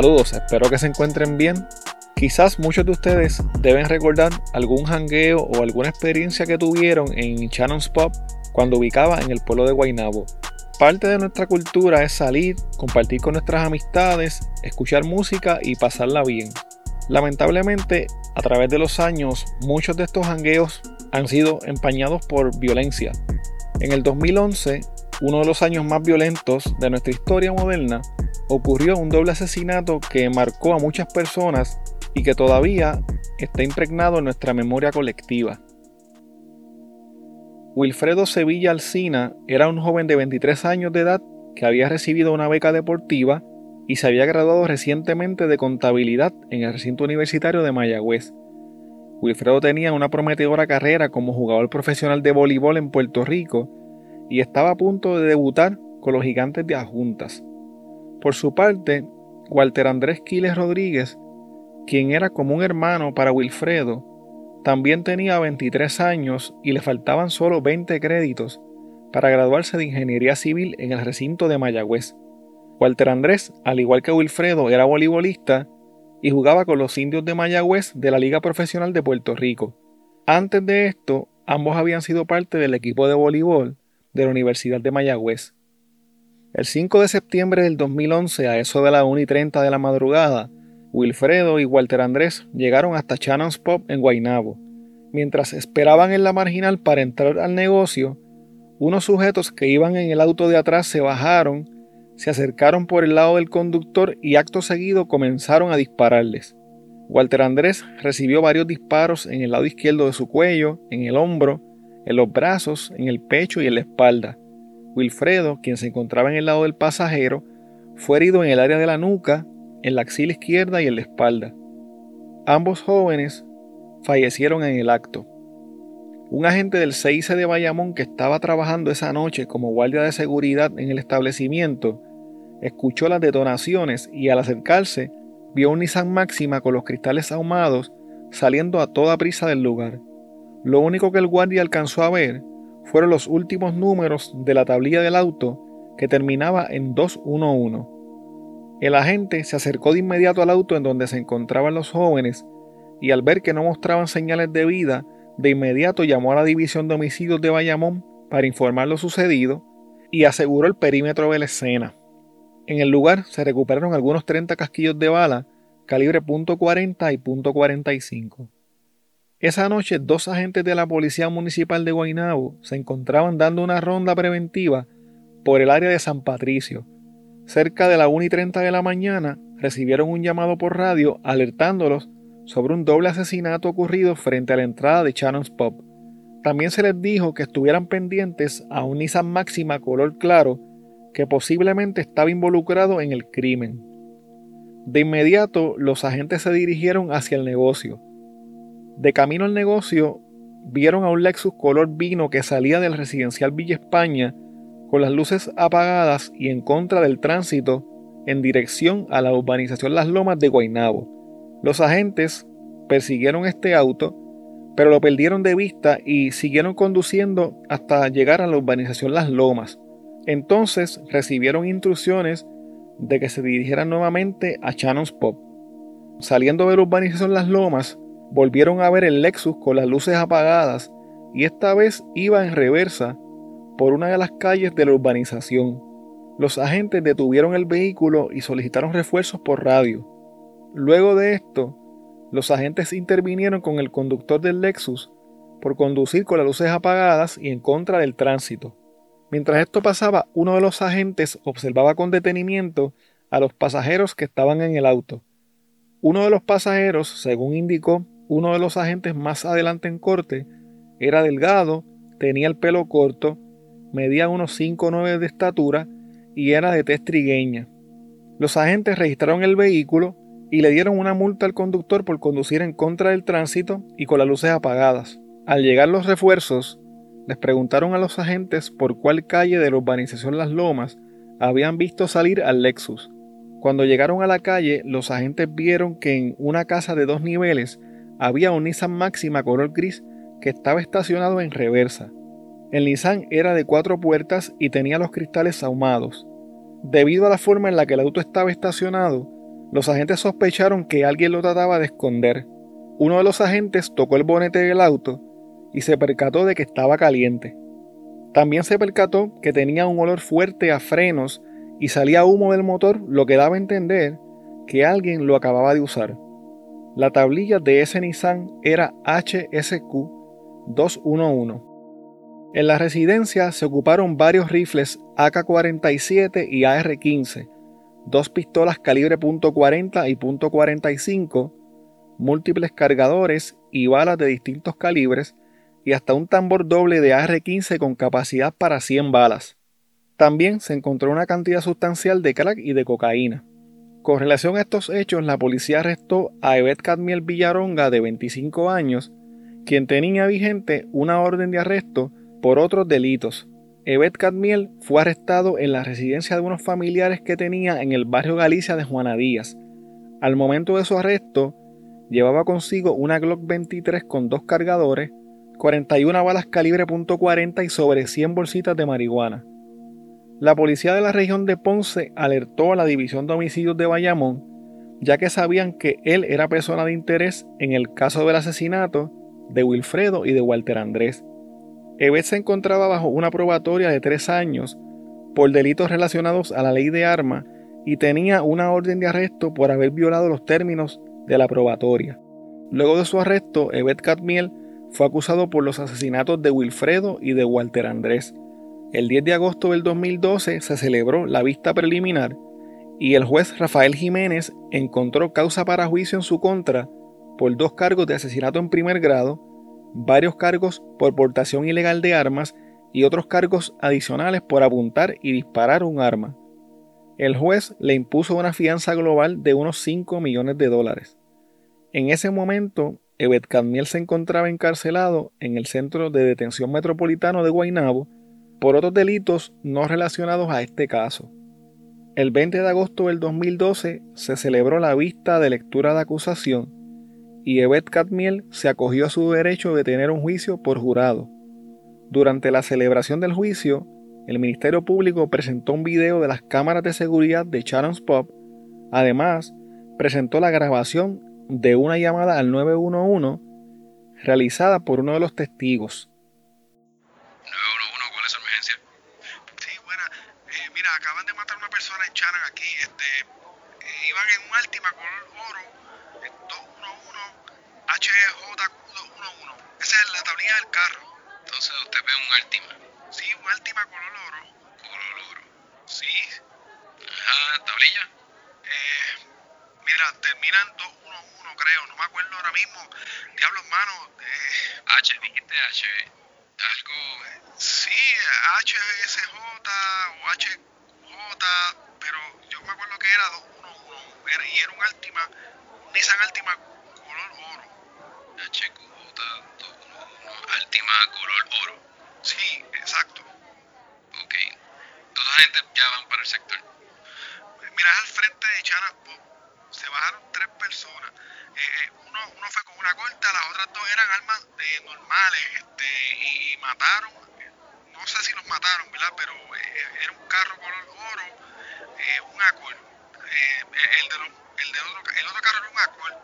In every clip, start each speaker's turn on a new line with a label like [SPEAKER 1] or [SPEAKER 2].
[SPEAKER 1] Saludos, espero que se encuentren bien. Quizás muchos de ustedes deben recordar algún jangueo o alguna experiencia que tuvieron en Shannon's Pop cuando ubicaba en el pueblo de Guaynabo. Parte de nuestra cultura es salir, compartir con nuestras amistades, escuchar música y pasarla bien. Lamentablemente, a través de los años, muchos de estos jangueos han sido empañados por violencia. En el 2011, uno de los años más violentos de nuestra historia moderna, ocurrió un doble asesinato que marcó a muchas personas y que todavía está impregnado en nuestra memoria colectiva. Wilfredo Sevilla Alcina era un joven de 23 años de edad que había recibido una beca deportiva y se había graduado recientemente de contabilidad en el recinto universitario de Mayagüez. Wilfredo tenía una prometedora carrera como jugador profesional de voleibol en Puerto Rico y estaba a punto de debutar con los gigantes de Adjuntas. Por su parte, Walter Andrés Quiles Rodríguez, quien era como un hermano para Wilfredo, también tenía 23 años y le faltaban solo 20 créditos para graduarse de Ingeniería Civil en el recinto de Mayagüez. Walter Andrés, al igual que Wilfredo, era voleibolista y jugaba con los indios de Mayagüez de la Liga Profesional de Puerto Rico. Antes de esto, ambos habían sido parte del equipo de voleibol de la Universidad de Mayagüez. El 5 de septiembre del 2011, a eso de la 1 y 30 de la madrugada, Wilfredo y Walter Andrés llegaron hasta Shannon's Pop en Guaynabo. Mientras esperaban en la marginal para entrar al negocio, unos sujetos que iban en el auto de atrás se bajaron, se acercaron por el lado del conductor y acto seguido comenzaron a dispararles. Walter Andrés recibió varios disparos en el lado izquierdo de su cuello, en el hombro, en los brazos, en el pecho y en la espalda. Wilfredo, quien se encontraba en el lado del pasajero, fue herido en el área de la nuca, en la axila izquierda y en la espalda. Ambos jóvenes fallecieron en el acto. Un agente del CIC de Bayamón que estaba trabajando esa noche como guardia de seguridad en el establecimiento escuchó las detonaciones y al acercarse vio un Nissan Máxima con los cristales ahumados saliendo a toda prisa del lugar. Lo único que el guardia alcanzó a ver fueron los últimos números de la tablilla del auto que terminaba en 211. El agente se acercó de inmediato al auto en donde se encontraban los jóvenes y al ver que no mostraban señales de vida, de inmediato llamó a la división de homicidios de Bayamón para informar lo sucedido y aseguró el perímetro de la escena. En el lugar se recuperaron algunos 30 casquillos de bala calibre .40 y .45. Esa noche, dos agentes de la Policía Municipal de Guaynabo se encontraban dando una ronda preventiva por el área de San Patricio. Cerca de la 1 y 30 de la mañana, recibieron un llamado por radio alertándolos sobre un doble asesinato ocurrido frente a la entrada de Shannon's Pub. También se les dijo que estuvieran pendientes a un Nissan Máxima color claro que posiblemente estaba involucrado en el crimen. De inmediato, los agentes se dirigieron hacia el negocio. De camino al negocio, vieron a un Lexus color vino que salía del residencial Villa España con las luces apagadas y en contra del tránsito en dirección a la urbanización Las Lomas de Guaynabo. Los agentes persiguieron este auto, pero lo perdieron de vista y siguieron conduciendo hasta llegar a la urbanización Las Lomas. Entonces recibieron instrucciones de que se dirigieran nuevamente a Shannon's Pop. Saliendo de la urbanización Las Lomas, volvieron a ver el Lexus con las luces apagadas y esta vez iba en reversa por una de las calles de la urbanización. Los agentes detuvieron el vehículo y solicitaron refuerzos por radio. Luego de esto, los agentes intervinieron con el conductor del Lexus por conducir con las luces apagadas y en contra del tránsito. Mientras esto pasaba, uno de los agentes observaba con detenimiento a los pasajeros que estaban en el auto. Uno de los pasajeros, según indicó, uno de los agentes más adelante en corte era delgado, tenía el pelo corto, medía unos 5 o 9 de estatura y era de tez trigueña. Los agentes registraron el vehículo y le dieron una multa al conductor por conducir en contra del tránsito y con las luces apagadas. Al llegar los refuerzos, les preguntaron a los agentes por cuál calle de la urbanización Las Lomas habían visto salir al Lexus. Cuando llegaron a la calle, los agentes vieron que en una casa de dos niveles había un Nissan Máxima color gris que estaba estacionado en reversa. El Nissan era de cuatro puertas y tenía los cristales ahumados. Debido a la forma en la que el auto estaba estacionado, Los agentes sospecharon que alguien lo trataba de esconder. Uno de los agentes tocó el bonete del auto y se percató de que estaba caliente. También se percató que tenía un olor fuerte a frenos y salía humo del motor, lo que daba a entender que alguien lo acababa de usar. La tablilla de ese Nissan era HSQ 211. En la residencia se ocuparon varios rifles AK-47 y AR-15, dos pistolas calibre .40 y .45, múltiples cargadores y balas de distintos calibres y hasta un tambor doble de AR-15 con capacidad para 100 balas. También se encontró una cantidad sustancial de crack y de cocaína. Con relación a estos hechos, la policía arrestó a Evet Cadmiel Villaronga, de 25 años, quien tenía vigente una orden de arresto por otros delitos. Evet Cadmiel fue arrestado en la residencia de unos familiares que tenía en el barrio Galicia de Juana Díaz. Al momento de su arresto, llevaba consigo una Glock 23 con dos cargadores, 41 balas calibre .40 y sobre 100 bolsitas de marihuana. La policía de la región de Ponce alertó a la División de Homicidios de Bayamón, ya que sabían que él era persona de interés en el caso del asesinato de Wilfredo y de Walter Andrés. Evet se encontraba bajo una probatoria de tres años por delitos relacionados a la ley de armas y tenía una orden de arresto por haber violado los términos de la probatoria. Luego de su arresto, Evet Cadmiel fue acusado por los asesinatos de Wilfredo y de Walter Andrés. El 10 de agosto del 2012 se celebró la vista preliminar y el juez Rafael Jiménez encontró causa para juicio en su contra por dos cargos de asesinato en primer grado, varios cargos por portación ilegal de armas y otros cargos adicionales por apuntar y disparar un arma. El juez le impuso una fianza global de unos 5 millones de dólares. En ese momento, Evet Cadmiel se encontraba encarcelado en el Centro de Detención Metropolitano de Guaynabo por otros delitos no relacionados a este caso. El 20 de agosto del 2012 se celebró la vista de lectura de acusación y Evet Cadmiel se acogió a su derecho de tener un juicio por jurado. Durante la celebración del juicio, el Ministerio Público presentó un video de las cámaras de seguridad de Sharon's Pop. Además, presentó la grabación de una llamada al 911 realizada por uno de los testigos.
[SPEAKER 2] Acaban de matar a una persona en Charan aquí, este, eh, iban en un Altima color oro, 211 HJ211. Esa es la tablilla del carro.
[SPEAKER 3] Entonces usted ve un Altima.
[SPEAKER 2] Sí, un Altima color oro.
[SPEAKER 3] Color oro.
[SPEAKER 2] Sí.
[SPEAKER 3] Ajá, tablilla.
[SPEAKER 2] Eh, mira, terminan 211 creo, no me acuerdo ahora mismo. Diablos manos. Eh.
[SPEAKER 3] H, dijiste H. Algo.
[SPEAKER 2] Sí, HSJ o H pero yo me acuerdo que era 211 era, y era un Altima, un Nissan Altima color oro.
[SPEAKER 3] HQJ 211 Altima color oro.
[SPEAKER 2] Sí, exacto.
[SPEAKER 3] Ok. Toda la gente ya van para el sector.
[SPEAKER 2] Mira, al frente de Chana Se bajaron tres personas. Eh, eh, uno, uno fue con una corta, las otras dos eran armas de normales este, y mataron no sé si los mataron, ¿verdad? Pero eh, era un carro color oro, eh, un Accord. Eh, el, de el, de otro, el otro carro era un Accord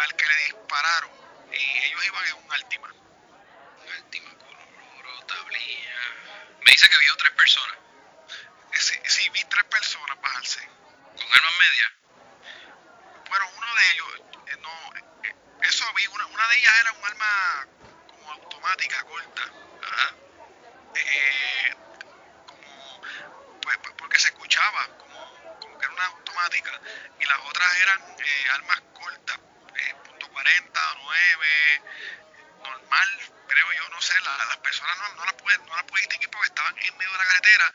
[SPEAKER 2] al que le dispararon y ellos iban en un Altima.
[SPEAKER 3] Un Altima color oro, tablilla. Me dice que vio tres personas.
[SPEAKER 2] Sí, sí, vi tres personas bajarse.
[SPEAKER 3] ¿Con armas medias?
[SPEAKER 2] Bueno, uno de ellos, no, eso vi, una, una de ellas era un arma como automática, corta. Eh, como, pues, pues, porque se escuchaba como, como, que era una automática y las otras eran eh, armas cortas, eh, punto 40, 9, normal, creo yo, no sé, las personas no, no las pude, no las pude distinguir porque estaban en medio de la carretera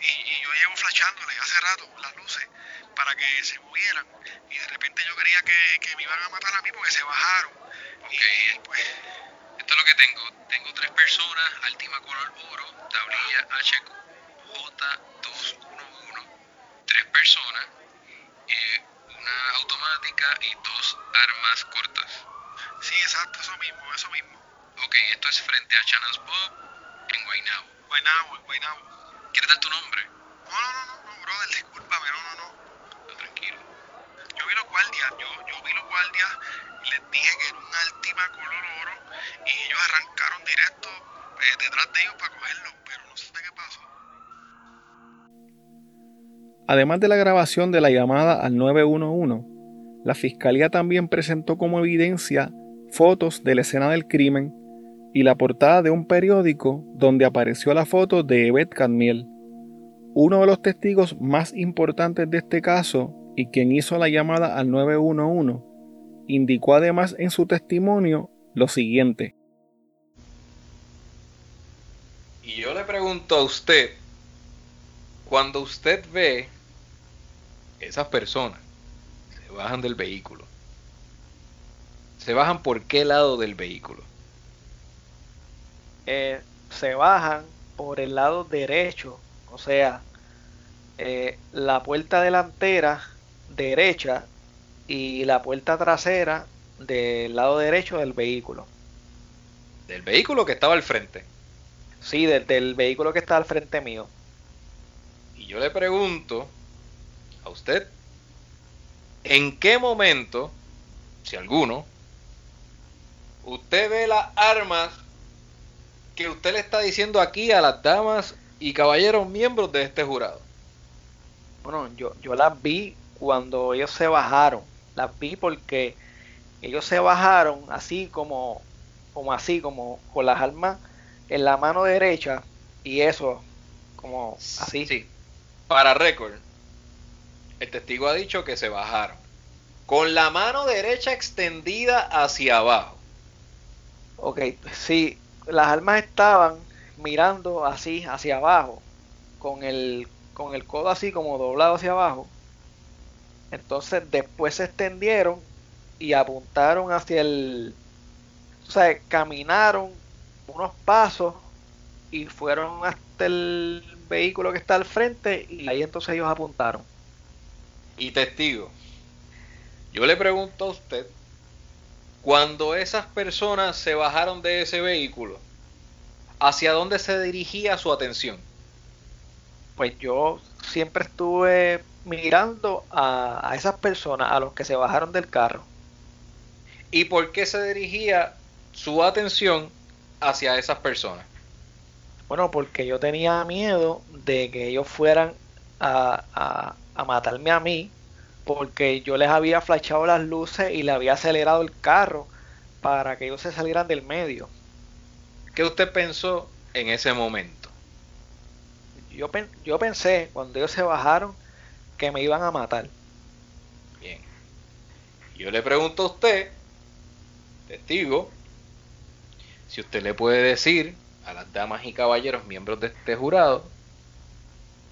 [SPEAKER 2] y, yo llevo flashándole hace rato las luces para que se movieran y de repente yo creía que, que me iban a matar a mí porque se bajaron
[SPEAKER 3] y pues esto es lo que tengo. Tengo tres personas, Altima color oro, tablilla HQJ211. Tres personas, eh, una automática y dos armas cortas.
[SPEAKER 2] Sí, exacto, eso mismo, eso mismo.
[SPEAKER 3] Ok, esto es frente a Shannon's Pub en Guaynabo.
[SPEAKER 2] Guaynabo, en Guaynabo.
[SPEAKER 3] ¿Quieres dar tu nombre?
[SPEAKER 1] Además de la grabación de la llamada al 911, la fiscalía también presentó como evidencia fotos de la escena del crimen y la portada de un periódico donde apareció la foto de Evet Cadmiel, uno de los testigos más importantes de este caso y quien hizo la llamada al 911, indicó además en su testimonio lo siguiente.
[SPEAKER 3] Y yo le pregunto a usted, cuando usted ve esas personas se bajan del vehículo, ¿se bajan por qué lado del vehículo?
[SPEAKER 4] Eh, se bajan por el lado derecho, o sea, eh, la puerta delantera derecha y la puerta trasera del lado derecho del vehículo.
[SPEAKER 3] Del vehículo que estaba al frente.
[SPEAKER 4] Sí, del vehículo que está al frente mío.
[SPEAKER 3] Y yo le pregunto a usted, ¿en qué momento, si alguno, usted ve las armas que usted le está diciendo aquí a las damas y caballeros miembros de este jurado?
[SPEAKER 4] Bueno, yo, yo las vi cuando ellos se bajaron. Las vi porque ellos se bajaron así como, como así, como con las armas en la mano derecha y eso, como así.
[SPEAKER 3] Sí. Para récord, el testigo ha dicho que se bajaron con la mano derecha extendida hacia abajo.
[SPEAKER 4] Ok, sí, las armas estaban mirando así hacia abajo, con el, con el codo así como doblado hacia abajo. Entonces después se extendieron y apuntaron hacia el... O sea, caminaron unos pasos y fueron hasta el vehículo que está al frente y ahí entonces ellos apuntaron.
[SPEAKER 3] Y testigo, yo le pregunto a usted, cuando esas personas se bajaron de ese vehículo, ¿hacia dónde se dirigía su atención?
[SPEAKER 4] Pues yo siempre estuve mirando a, a esas personas, a los que se bajaron del carro.
[SPEAKER 3] ¿Y por qué se dirigía su atención hacia esas personas?
[SPEAKER 4] Bueno, porque yo tenía miedo de que ellos fueran a, a, a matarme a mí, porque yo les había flashado las luces y le había acelerado el carro para que ellos se salieran del medio.
[SPEAKER 3] ¿Qué usted pensó en ese momento?
[SPEAKER 4] Yo, yo pensé, cuando ellos se bajaron, que me iban a matar.
[SPEAKER 3] Bien. Yo le pregunto a usted, testigo, si usted le puede decir a las damas y caballeros miembros de este jurado,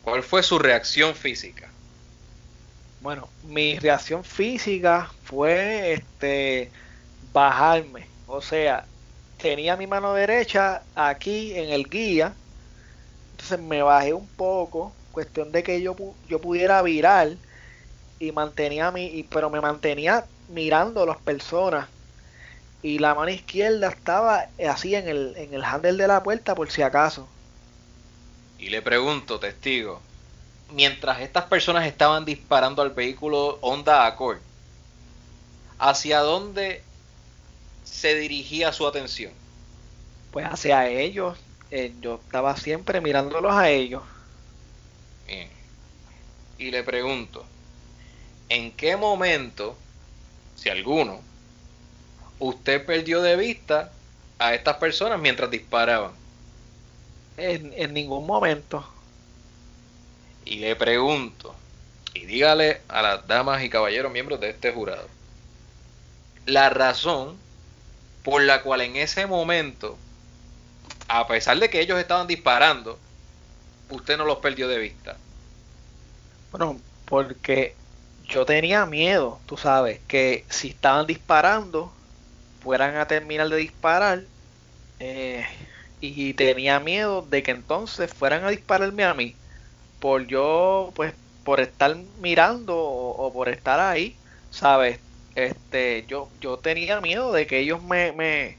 [SPEAKER 3] ¿cuál fue su reacción física?
[SPEAKER 4] Bueno, mi reacción física fue este bajarme, o sea, tenía mi mano derecha aquí en el guía, entonces me bajé un poco, cuestión de que yo, yo pudiera virar y mantenía mi, pero me mantenía mirando a las personas. Y la mano izquierda estaba así en el, en el handle de la puerta por si acaso.
[SPEAKER 3] Y le pregunto, testigo, mientras estas personas estaban disparando al vehículo Honda Accord, ¿hacia dónde se dirigía su atención?
[SPEAKER 4] Pues hacia ellos. Eh, yo estaba siempre mirándolos a ellos.
[SPEAKER 3] Bien. Y le pregunto, ¿en qué momento, si alguno, usted perdió de vista a estas personas mientras disparaban?
[SPEAKER 4] En, en ningún momento.
[SPEAKER 3] Y le pregunto, y dígale a las damas y caballeros miembros de este jurado, la razón por la cual en ese momento, a pesar de que ellos estaban disparando, usted no los perdió de vista.
[SPEAKER 4] Bueno, porque yo tenía miedo, tú sabes, que si estaban disparando, fueran a terminar de disparar. Eh, y tenía miedo de que entonces fueran a dispararme a mí. Por yo, pues, por estar mirando o, por estar ahí, ¿sabes? Este, yo, yo tenía miedo de que ellos me, me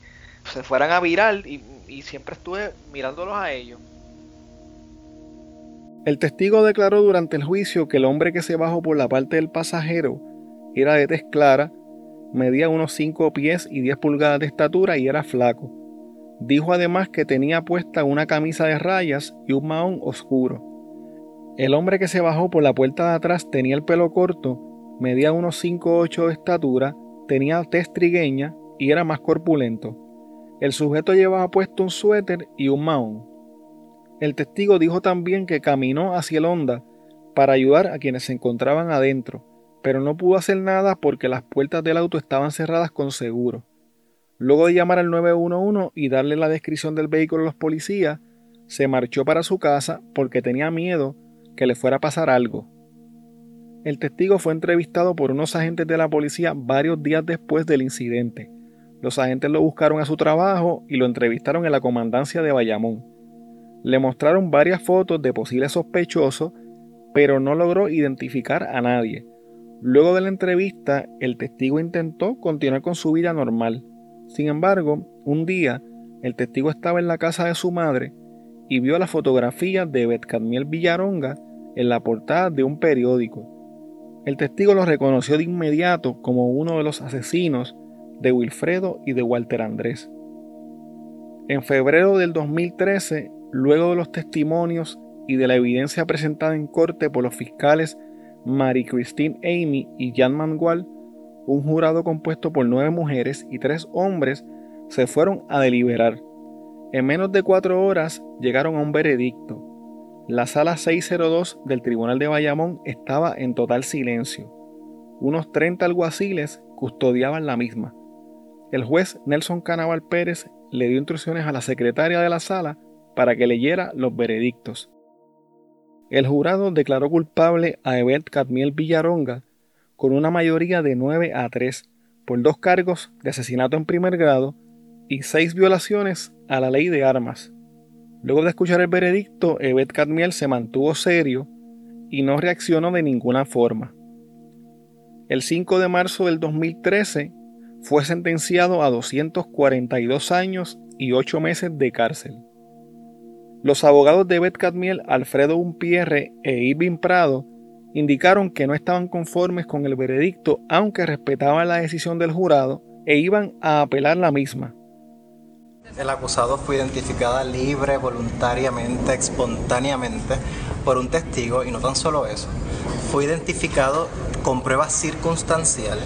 [SPEAKER 4] se fueran a virar y, y siempre estuve mirándolos a ellos.
[SPEAKER 1] El testigo declaró durante el juicio que el hombre que se bajó por la parte del pasajero era de tez clara, medía unos 5 pies y 10 pulgadas de estatura y era flaco. Dijo además que tenía puesta una camisa de rayas y un mahón oscuro. El hombre que se bajó por la puerta de atrás tenía el pelo corto, medía unos 5 o 8 de estatura, tenía tez trigueña y era más corpulento. El sujeto llevaba puesto un suéter y un mahón. El testigo dijo también que caminó hacia el Honda para ayudar a quienes se encontraban adentro, pero no pudo hacer nada porque las puertas del auto estaban cerradas con seguro. Luego de llamar al 911 y darle la descripción del vehículo a los policías, se marchó para su casa porque tenía miedo que le fuera a pasar algo. El testigo fue entrevistado por unos agentes de la policía varios días después del incidente. Los agentes lo buscaron a su trabajo y lo entrevistaron en la comandancia de Bayamón. Le mostraron varias fotos de posibles sospechosos, pero no logró identificar a nadie. Luego de la entrevista, el testigo intentó continuar con su vida normal. Sin embargo, un día, el testigo estaba en la casa de su madre y vio la fotografía de Betcadmiel Villaronga en la portada de un periódico. El testigo lo reconoció de inmediato como uno de los asesinos de Wilfredo y de Walter Andrés. En febrero del 2013, luego de los testimonios y de la evidencia presentada en corte por los fiscales Marie Christine Amy y Jan Mangual, un jurado compuesto por nueve mujeres y tres hombres se fueron a deliberar. En menos de cuatro horas llegaron a un veredicto. La sala 602 del Tribunal de Bayamón estaba en total silencio. Unos 30 alguaciles custodiaban la misma. El juez Nelson Canaval Pérez le dio instrucciones a la secretaria de la sala para que leyera los veredictos. El jurado declaró culpable a Evet Cadmiel Villaronga con una mayoría de 9 a 3 por dos cargos de asesinato en primer grado y seis violaciones a la ley de armas. Luego de escuchar el veredicto, Evet Cadmiel se mantuvo serio y no reaccionó de ninguna forma. El 5 de marzo del 2013 fue sentenciado a 242 años y 8 meses de cárcel. Los abogados de Bet Cadmiel, Alfredo Umpierre e Irving Prado indicaron que no estaban conformes con el veredicto aunque respetaban la decisión del jurado e iban a apelar la misma.
[SPEAKER 5] El acusado fue identificada libre, voluntariamente, espontáneamente por un testigo y no tan solo eso, fue identificado con pruebas circunstanciales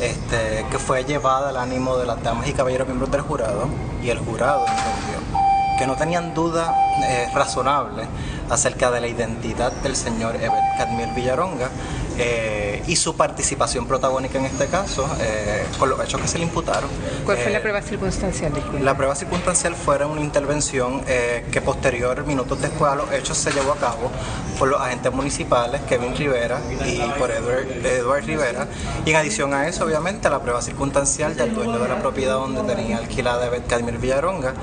[SPEAKER 5] este, que fue llevada al ánimo de las damas y caballeros miembros del jurado y el jurado entendió que no tenían duda eh, razonable acerca de la identidad del señor Evet Cadmiel Villaronga eh, y su participación protagónica en este caso eh, con los hechos que se le imputaron.
[SPEAKER 6] ¿Cuál fue la prueba circunstancial?
[SPEAKER 5] La prueba circunstancial fue una intervención que posterior, minutos después a los hechos, se llevó a cabo por los agentes municipales Kevin Rivera y por Edward, Rivera. Y en adición a eso, obviamente, la prueba circunstancial del dueño de la propiedad donde tenía alquilada Cadmiel Villaronga,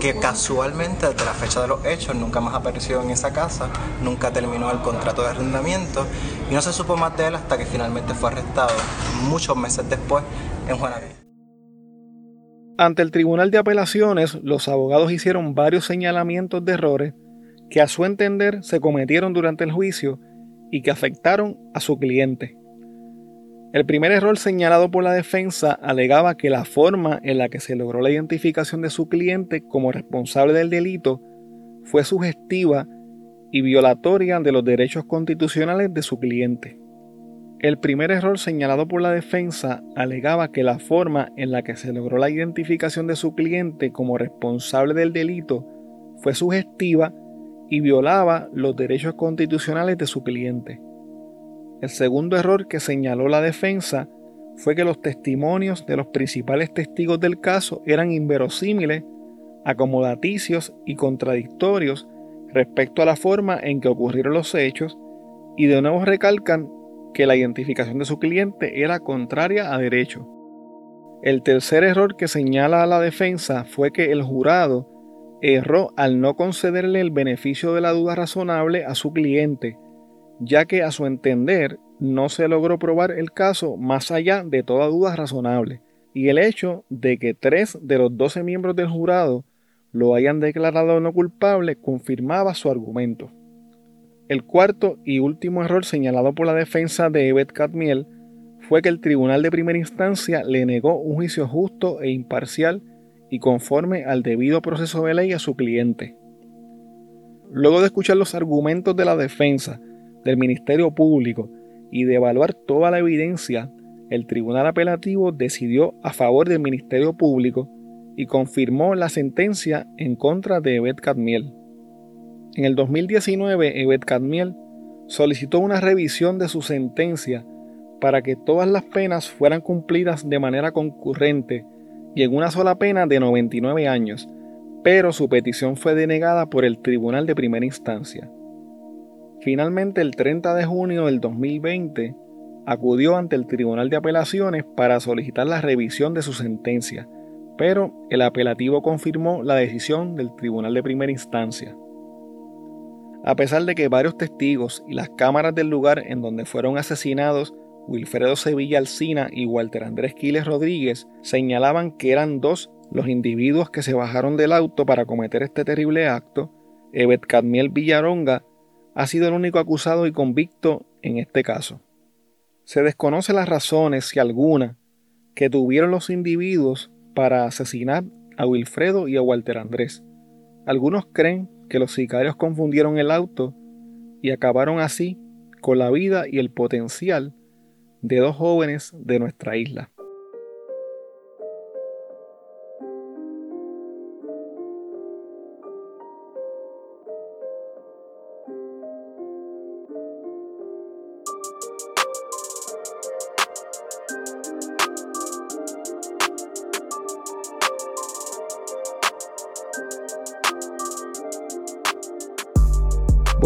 [SPEAKER 5] que casualmente desde la fecha de los hechos nunca más apareció en esa casa, nunca terminó el contrato de arrendamiento y no se supo más de él hasta que finalmente fue arrestado muchos meses después en Juanaví.
[SPEAKER 1] Ante el Tribunal de Apelaciones, los abogados hicieron varios señalamientos de errores que a su entender se cometieron durante el juicio y que afectaron a su cliente. El primer error señalado por la defensa alegaba que la forma en la que se logró la identificación de su cliente como responsable del delito fue sugestiva y violatoria de los derechos constitucionales de su cliente. El primer error señalado por la defensa alegaba que la forma en la que se logró la identificación de su cliente como responsable del delito fue sugestiva y violaba los derechos constitucionales de su cliente. El segundo error que señaló la defensa fue que los testimonios de los principales testigos del caso eran inverosímiles, acomodaticios y contradictorios respecto a la forma en que ocurrieron los hechos y de nuevo recalcan que la identificación de su cliente era contraria a derecho. El tercer error que señala la defensa fue que el jurado erró al no concederle el beneficio de la duda razonable a su cliente, ya que a su entender no se logró probar el caso más allá de toda duda razonable, y el hecho de que tres de los doce miembros del jurado lo hayan declarado no culpable confirmaba su argumento. El cuarto y último error señalado por la defensa de Evet Cadmiel fue que el tribunal de primera instancia le negó un juicio justo e imparcial y conforme al debido proceso de ley a su cliente. Luego de escuchar los argumentos de la defensa, del Ministerio Público y de evaluar toda la evidencia, el Tribunal Apelativo decidió a favor del Ministerio Público y confirmó la sentencia en contra de Evet Cadmiel. En el 2019, Evet Cadmiel solicitó una revisión de su sentencia para que todas las penas fueran cumplidas de manera concurrente y en una sola pena de 99 años, pero su petición fue denegada por el Tribunal de Primera Instancia. Finalmente, el 30 de junio del 2020, acudió ante el Tribunal de Apelaciones para solicitar la revisión de su sentencia, pero el apelativo confirmó la decisión del Tribunal de Primera Instancia. A pesar de que varios testigos y las cámaras del lugar en donde fueron asesinados Wilfredo Sevilla Alcina y Walter Andrés Quiles Rodríguez señalaban que eran dos los individuos que se bajaron del auto para cometer este terrible acto, Evet Cadmiel Villaronga ha sido el único acusado y convicto en este caso. Se desconoce las razones, si alguna, que tuvieron los individuos para asesinar a Wilfredo y a Walter Andrés. Algunos creen que los sicarios confundieron el auto y acabaron así con la vida y el potencial de dos jóvenes de nuestra isla.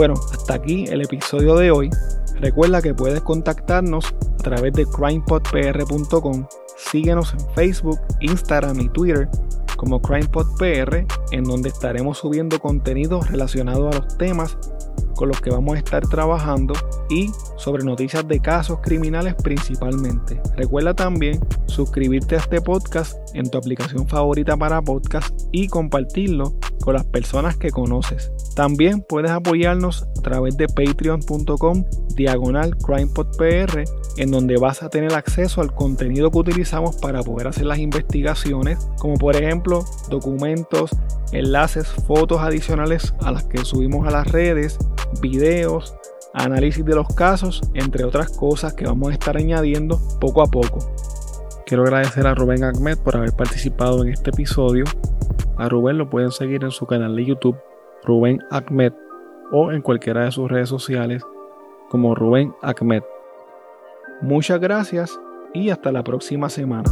[SPEAKER 1] Bueno, hasta aquí el episodio de hoy. Recuerda que puedes contactarnos a través de crimepodpr.com. Síguenos en Facebook, Instagram y Twitter como CrimePodPR, en donde estaremos subiendo contenido relacionado a los temas con los que vamos a estar trabajando y sobre noticias de casos criminales principalmente. Recuerda también suscribirte a este podcast en tu aplicación favorita para podcast y compartirlo con las personas que conoces. También puedes apoyarnos a través de patreon.com diagonal crimepodpr en donde vas a tener acceso al contenido que utilizamos para poder hacer las investigaciones, como por ejemplo documentos, enlaces, fotos adicionales a las que subimos a las redes, videos, análisis de los casos, entre otras cosas que vamos a estar añadiendo poco a poco. Quiero agradecer a Rubén Ahmed por haber participado en este episodio. A Rubén lo pueden seguir en su canal de YouTube, Rubén Ahmed, o en cualquiera de sus redes sociales como Rubén Ahmed. Muchas gracias y hasta la próxima semana.